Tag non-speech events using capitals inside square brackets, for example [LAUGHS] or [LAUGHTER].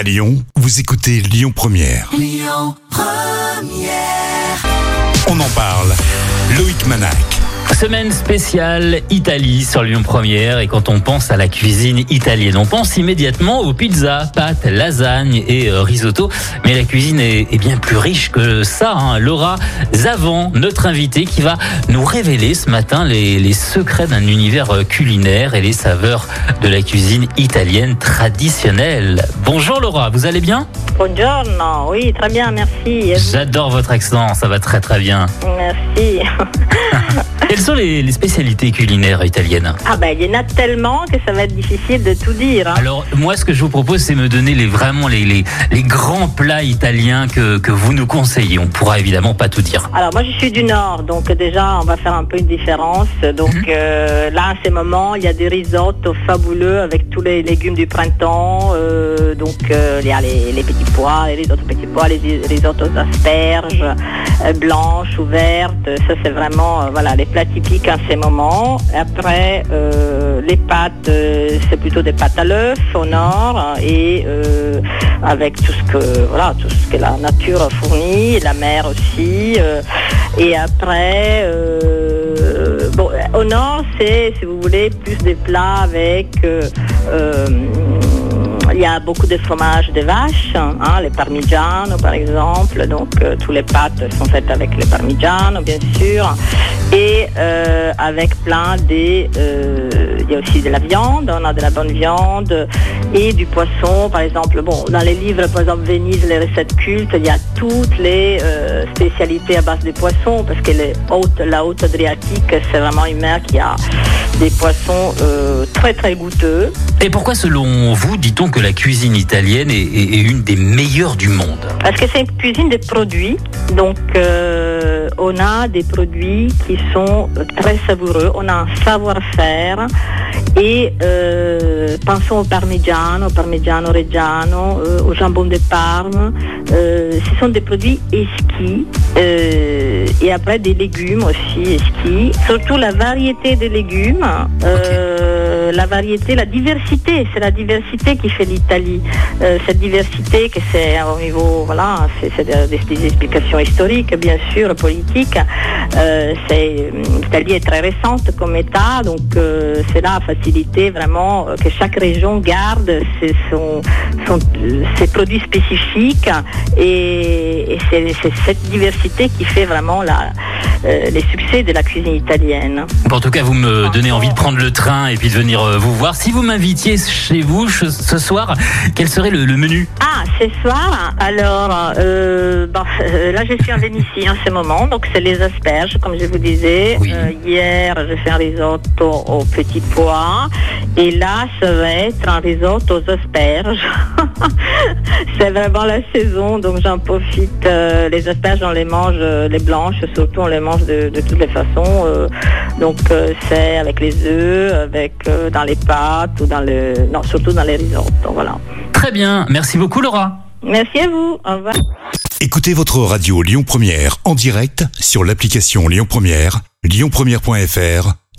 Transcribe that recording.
À Lyon, vous écoutez Lyon Première. On en parle. Loïc Manac. Semaine spéciale Italie sur Lyon Première et quand on pense à la cuisine italienne, on pense immédiatement aux pizzas, pâtes, lasagnes et euh, risotto. Mais la cuisine est, est bien plus riche que ça. hein. Laura Zavant, notre invitée, qui va nous révéler ce matin les, les secrets d'un univers euh, culinaire et les saveurs de la cuisine italienne traditionnelle. Bonjour Laura, vous allez bien? Buongiorno, oui, très bien, merci. J'adore votre accent, ça va très très bien. Merci. [LAUGHS] [LAUGHS] Quelles sont les, les spécialités culinaires italiennes Ah ben, il y en a tellement que ça va être difficile de tout dire. hein. Alors moi ce que je vous propose c'est me donner les vraiment les, les, les grands plats italiens que, que vous nous conseillez. On pourra évidemment pas tout dire. Alors moi je suis du Nord, donc déjà on va faire un peu une différence. Donc Mhm. euh, là, à ces moments, il y a des risottos fabuleux avec tous les légumes du printemps. euh, donc euh, il y a les, les petits pois, les risottos petits pois, les risottos d'asperges, euh, blanches ou vertes. Ça c'est vraiment euh, voilà les plats typiques à ces moments. Après euh, les pâtes, euh, c'est plutôt des pâtes à l'œuf au Nord hein, et euh, avec tout ce que la nature fournit, la mer aussi. euh, et après, euh, au nord, c'est, si vous voulez, plus des plats avec. Il y a beaucoup de fromages de vache, hein, les parmigiano par exemple, donc euh, tous les pâtes sont faites avec les parmigiano bien sûr, et euh, avec plein des, euh, il y a aussi de la viande, on a de la bonne viande et du poisson par exemple. Bon, dans les livres par exemple Venise, les recettes cultes, il y a toutes les euh, spécialités à base de poissons parce que les hautes, la haute Adriatique, c'est vraiment une mer qui a des poissons euh, très très goûteux. Et pourquoi selon vous dit-on que la cuisine italienne est, est- est une des meilleures du monde? Parce que c'est une cuisine de produits. Donc, euh, on a des produits qui sont très savoureux. On a un savoir-faire. Et euh, pensons au parmigiano, au parmigiano reggiano, euh, au jambon de Parme. Euh, ce sont des produits esquis. et après, des légumes aussi esquis. Surtout la variété des légumes. Euh, La variété, la diversité. C'est la diversité qui fait l'Italie. Euh, cette diversité que c'est au niveau, voilà, c'est des, des explications historiques, bien sûr, politiques. Euh, L'Italie est très récente comme État, donc euh, c'est là à faciliter vraiment euh, que chaque région garde ses, son- son- euh, ses produits spécifiques et, et c'est cette diversité qui fait vraiment la, euh, les succès de la cuisine italienne. Bon, En tout cas, vous me donnez envie de prendre le train et puis de venir euh, vous voir. Si vous m'invitiez chez vous ce soir, quel serait le, le menu Ah, ce soir, alors, euh, bon, euh, là je suis en Vénitie en ce moment, donc c'est les asperges, comme je vous disais. Oui. Euh, hier, je fais un risotto aux petits pois, et là, ça va être un risotto aux asperges. [LAUGHS] c'est vraiment la saison, donc j'en profite. Euh, les asperges, on les mange, euh, les blanches surtout, on les mange de, de toutes les façons. euh, donc euh, c'est avec les œufs, avec euh, dans les pâtes ou dans le, non, surtout dans les risottos, voilà. Très bien, merci beaucoup Laura. Merci à vous. Au revoir. Écoutez votre radio Lyon Première en direct sur l'application Lyon Première, lyonpremière.fr